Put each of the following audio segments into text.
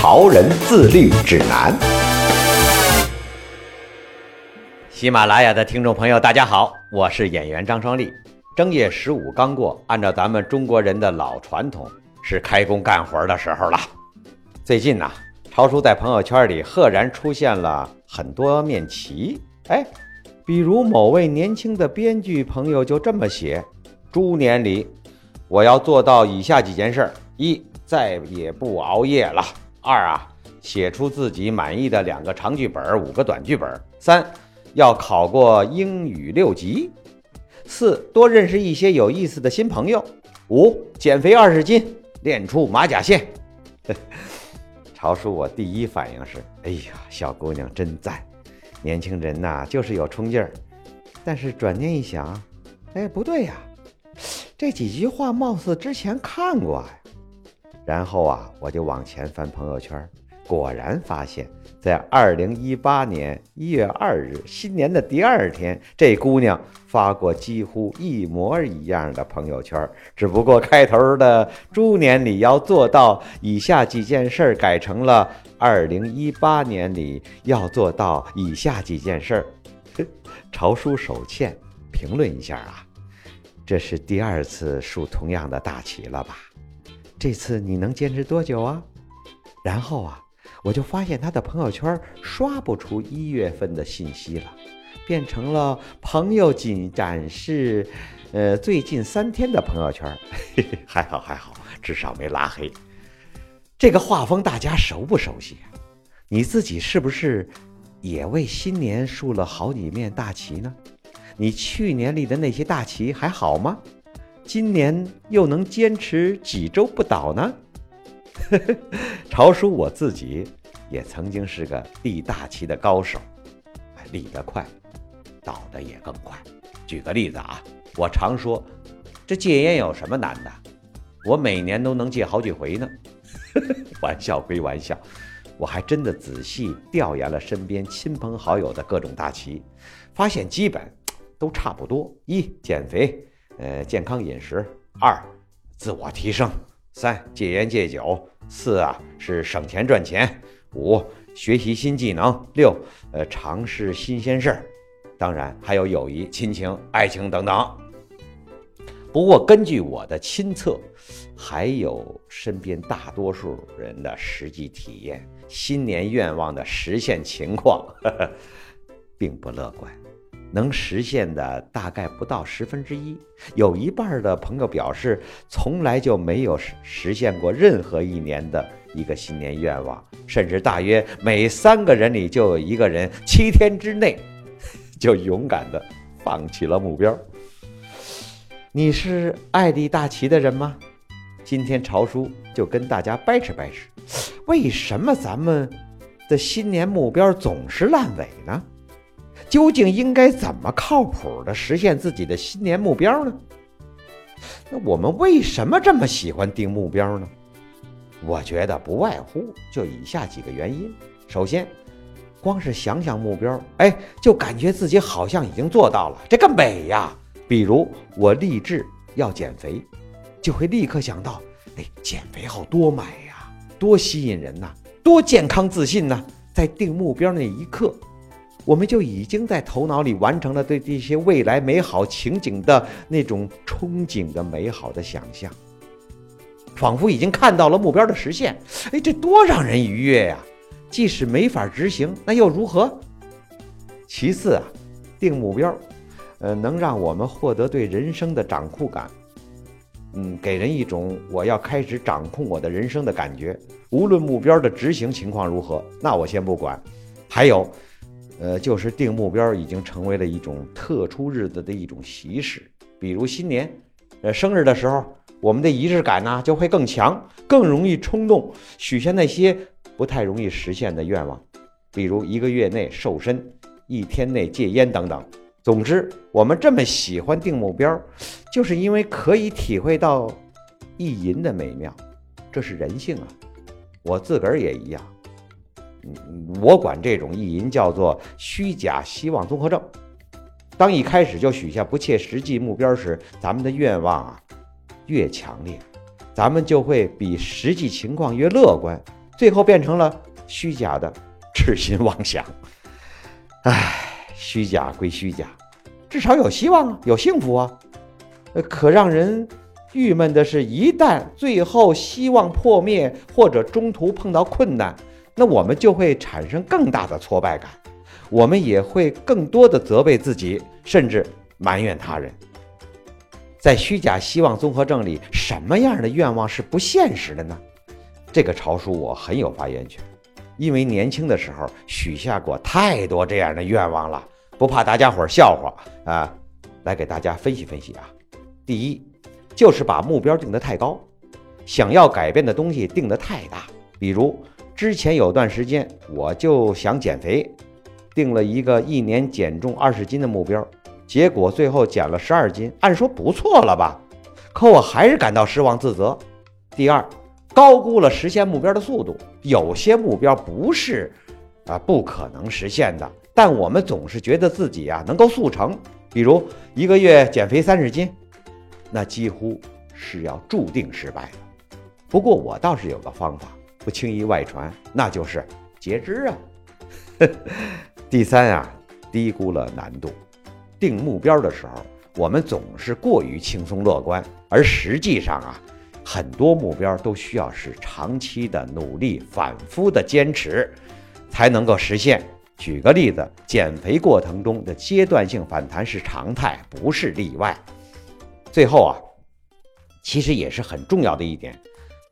潮人自律指南》。喜马拉雅的听众朋友，大家好，我是演员张双立。正月十五刚过，按照咱们中国人的老传统，是开工干活的时候了。最近呢，超叔在朋友圈里赫然出现了很多面旗，哎，比如某位年轻的编剧朋友就这么写。猪年里，我要做到以下几件事：一，再也不熬夜了；二啊，写出自己满意的两个长剧本，五个短剧本；三，要考过英语六级；四，多认识一些有意思的新朋友；五，减肥二十斤，练出马甲线。曹叔，我第一反应是：哎呀，小姑娘真赞！年轻人呐，就是有冲劲儿。但是转念一想，哎，不对呀。这几句话貌似之前看过呀，然后啊，我就往前翻朋友圈，果然发现，在二零一八年一月二日新年的第二天，这姑娘发过几乎一模一样的朋友圈，只不过开头的“猪年里要做到以下几件事”改成了“二零一八年里要做到以下几件事”。朝书手欠，评论一下啊。这是第二次竖同样的大旗了吧？这次你能坚持多久啊？然后啊，我就发现他的朋友圈刷不出一月份的信息了，变成了朋友仅展示，呃，最近三天的朋友圈。还好还好，至少没拉黑。这个画风大家熟不熟悉啊？你自己是不是也为新年竖了好几面大旗呢？你去年立的那些大旗还好吗？今年又能坚持几周不倒呢？朝叔我自己也曾经是个立大旗的高手，立得快，倒的也更快。举个例子啊，我常说，这戒烟有什么难的？我每年都能戒好几回呢。玩笑归玩笑，我还真的仔细调研了身边亲朋好友的各种大旗，发现基本。都差不多：一、减肥，呃，健康饮食；二、自我提升；三、戒烟戒酒；四啊是省钱赚钱；五、学习新技能；六、呃，尝试新鲜事儿；当然还有友谊、亲情、爱情等等。不过根据我的亲测，还有身边大多数人的实际体验，新年愿望的实现情况 并不乐观。能实现的大概不到十分之一，有一半的朋友表示从来就没有实实现过任何一年的一个新年愿望，甚至大约每三个人里就有一个人七天之内 就勇敢的放弃了目标。你是爱立大旗的人吗？今天朝叔就跟大家掰扯掰扯，为什么咱们的新年目标总是烂尾呢？究竟应该怎么靠谱的实现自己的新年目标呢？那我们为什么这么喜欢定目标呢？我觉得不外乎就以下几个原因。首先，光是想想目标，哎，就感觉自己好像已经做到了，这个美呀！比如我立志要减肥，就会立刻想到，哎，减肥后多美呀，多吸引人呐，多健康自信呐！在定目标那一刻。我们就已经在头脑里完成了对这些未来美好情景的那种憧憬的美好的想象，仿佛已经看到了目标的实现。哎，这多让人愉悦呀！即使没法执行，那又如何？其次啊，定目标，呃，能让我们获得对人生的掌控感，嗯，给人一种我要开始掌控我的人生的感觉。无论目标的执行情况如何，那我先不管。还有。呃，就是定目标已经成为了一种特殊日子的一种习式，比如新年，呃，生日的时候，我们的仪式感呢就会更强，更容易冲动，许下那些不太容易实现的愿望，比如一个月内瘦身、一天内戒烟等等。总之，我们这么喜欢定目标，就是因为可以体会到意淫的美妙，这是人性啊。我自个儿也一样，我管这种意淫叫做虚假希望综合症。当一开始就许下不切实际目标时，咱们的愿望啊越强烈，咱们就会比实际情况越乐观，最后变成了虚假的痴心妄想。唉。虚假归虚假，至少有希望啊，有幸福啊。可让人郁闷的是，一旦最后希望破灭，或者中途碰到困难，那我们就会产生更大的挫败感，我们也会更多的责备自己，甚至埋怨他人。在虚假希望综合症里，什么样的愿望是不现实的呢？这个潮叔我很有发言权。因为年轻的时候许下过太多这样的愿望了，不怕大家伙笑话啊！来给大家分析分析啊。第一，就是把目标定得太高，想要改变的东西定得太大。比如之前有段时间我就想减肥，定了一个一年减重二十斤的目标，结果最后减了十二斤，按说不错了吧？可我还是感到失望自责。第二。高估了实现目标的速度，有些目标不是啊不可能实现的，但我们总是觉得自己啊能够速成。比如一个月减肥三十斤，那几乎是要注定失败的。不过我倒是有个方法，不轻易外传，那就是截肢啊。第三啊，低估了难度。定目标的时候，我们总是过于轻松乐观，而实际上啊。很多目标都需要是长期的努力、反复的坚持，才能够实现。举个例子，减肥过程中的阶段性反弹是常态，不是例外。最后啊，其实也是很重要的一点，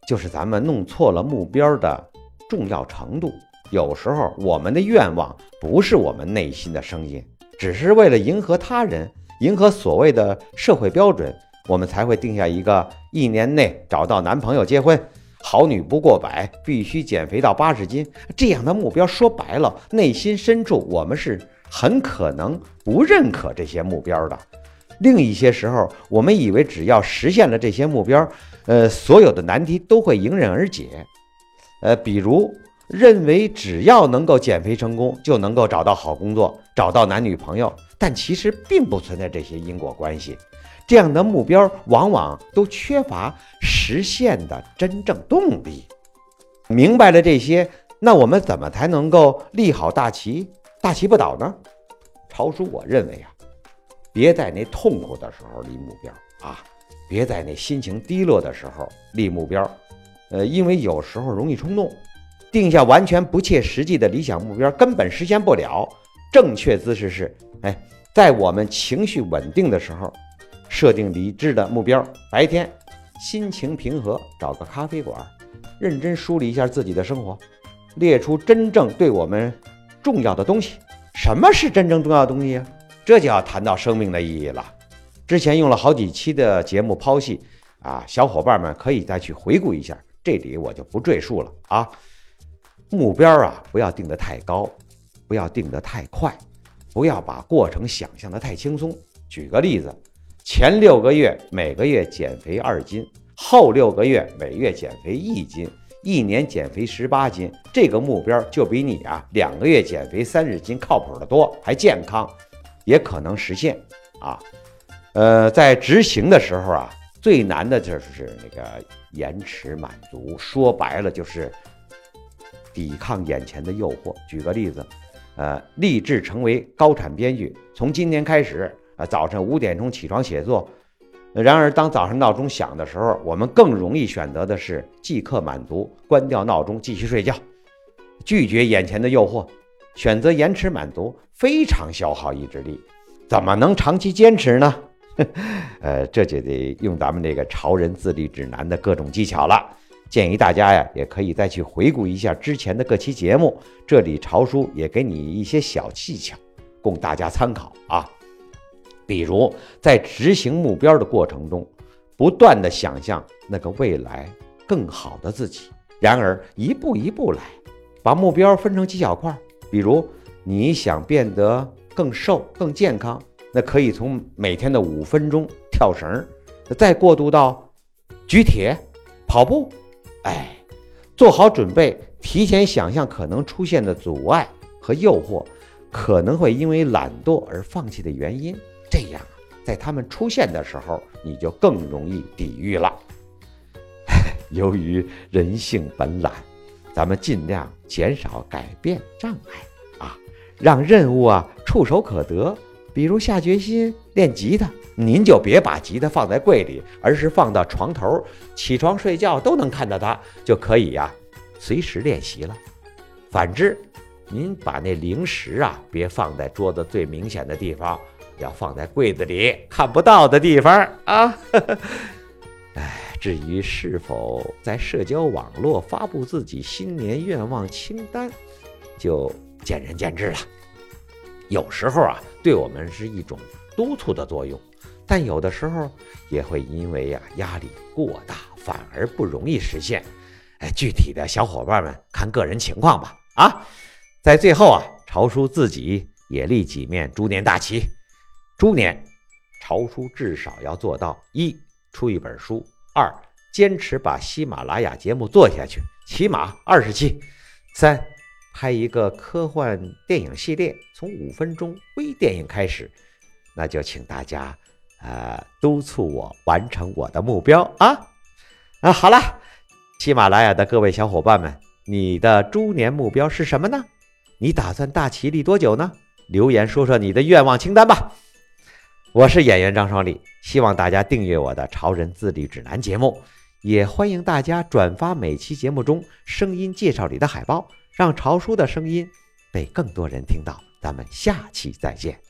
就是咱们弄错了目标的重要程度。有时候我们的愿望不是我们内心的声音，只是为了迎合他人，迎合所谓的社会标准。我们才会定下一个一年内找到男朋友结婚，好女不过百，必须减肥到八十斤这样的目标。说白了，内心深处我们是很可能不认可这些目标的。另一些时候，我们以为只要实现了这些目标，呃，所有的难题都会迎刃而解。呃，比如认为只要能够减肥成功，就能够找到好工作，找到男女朋友，但其实并不存在这些因果关系。这样的目标往往都缺乏实现的真正动力。明白了这些，那我们怎么才能够立好大旗，大旗不倒呢？超叔，我认为啊，别在那痛苦的时候立目标啊，别在那心情低落的时候立目标。呃，因为有时候容易冲动，定下完全不切实际的理想目标，根本实现不了。正确姿势是，哎，在我们情绪稳定的时候。设定理智的目标，白天心情平和，找个咖啡馆，认真梳理一下自己的生活，列出真正对我们重要的东西。什么是真正重要的东西啊？这就要谈到生命的意义了。之前用了好几期的节目剖析啊，小伙伴们可以再去回顾一下，这里我就不赘述了啊。目标啊，不要定得太高，不要定得太快，不要把过程想象得太轻松。举个例子。前六个月每个月减肥二斤，后六个月每月减肥一斤，一年减肥十八斤，这个目标就比你啊两个月减肥三十斤靠谱的多，还健康，也可能实现啊。呃，在执行的时候啊，最难的就是那个延迟满足，说白了就是抵抗眼前的诱惑。举个例子，呃，立志成为高产编剧，从今天开始。啊，早晨五点钟起床写作。然而，当早上闹钟响的时候，我们更容易选择的是即刻满足，关掉闹钟继续睡觉，拒绝眼前的诱惑，选择延迟满足，非常消耗意志力。怎么能长期坚持呢？呃，这就得用咱们这个潮人自律指南的各种技巧了。建议大家呀，也可以再去回顾一下之前的各期节目，这里潮叔也给你一些小技巧，供大家参考啊。比如，在执行目标的过程中，不断的想象那个未来更好的自己，然而一步一步来，把目标分成几小块，比如你想变得更瘦、更健康，那可以从每天的五分钟跳绳，再过渡到举铁、跑步，哎，做好准备，提前想象可能出现的阻碍和诱惑，可能会因为懒惰而放弃的原因，这样在他们出现的时候，你就更容易抵御了。由于人性本懒，咱们尽量减少改变障碍啊，让任务啊触手可得。比如下决心练吉他，您就别把吉他放在柜里，而是放到床头，起床睡觉都能看到它，就可以呀，随时练习了。反之，您把那零食啊别放在桌子最明显的地方，要放在柜子里看不到的地方啊。哎。至于是否在社交网络发布自己新年愿望清单，就见仁见智了。有时候啊，对我们是一种督促的作用，但有的时候也会因为呀压力过大，反而不容易实现。哎，具体的小伙伴们看个人情况吧。啊，在最后啊，朝叔自己也立几面猪年大旗。猪年，朝叔至少要做到一出一本书。二，坚持把喜马拉雅节目做下去，起码二十期。三，拍一个科幻电影系列，从五分钟微电影开始。那就请大家，呃，督促我完成我的目标啊！啊，好了，喜马拉雅的各位小伙伴们，你的猪年目标是什么呢？你打算大旗立多久呢？留言说说你的愿望清单吧。我是演员张双立，希望大家订阅我的《潮人自律指南》节目，也欢迎大家转发每期节目中声音介绍里的海报，让潮叔的声音被更多人听到。咱们下期再见。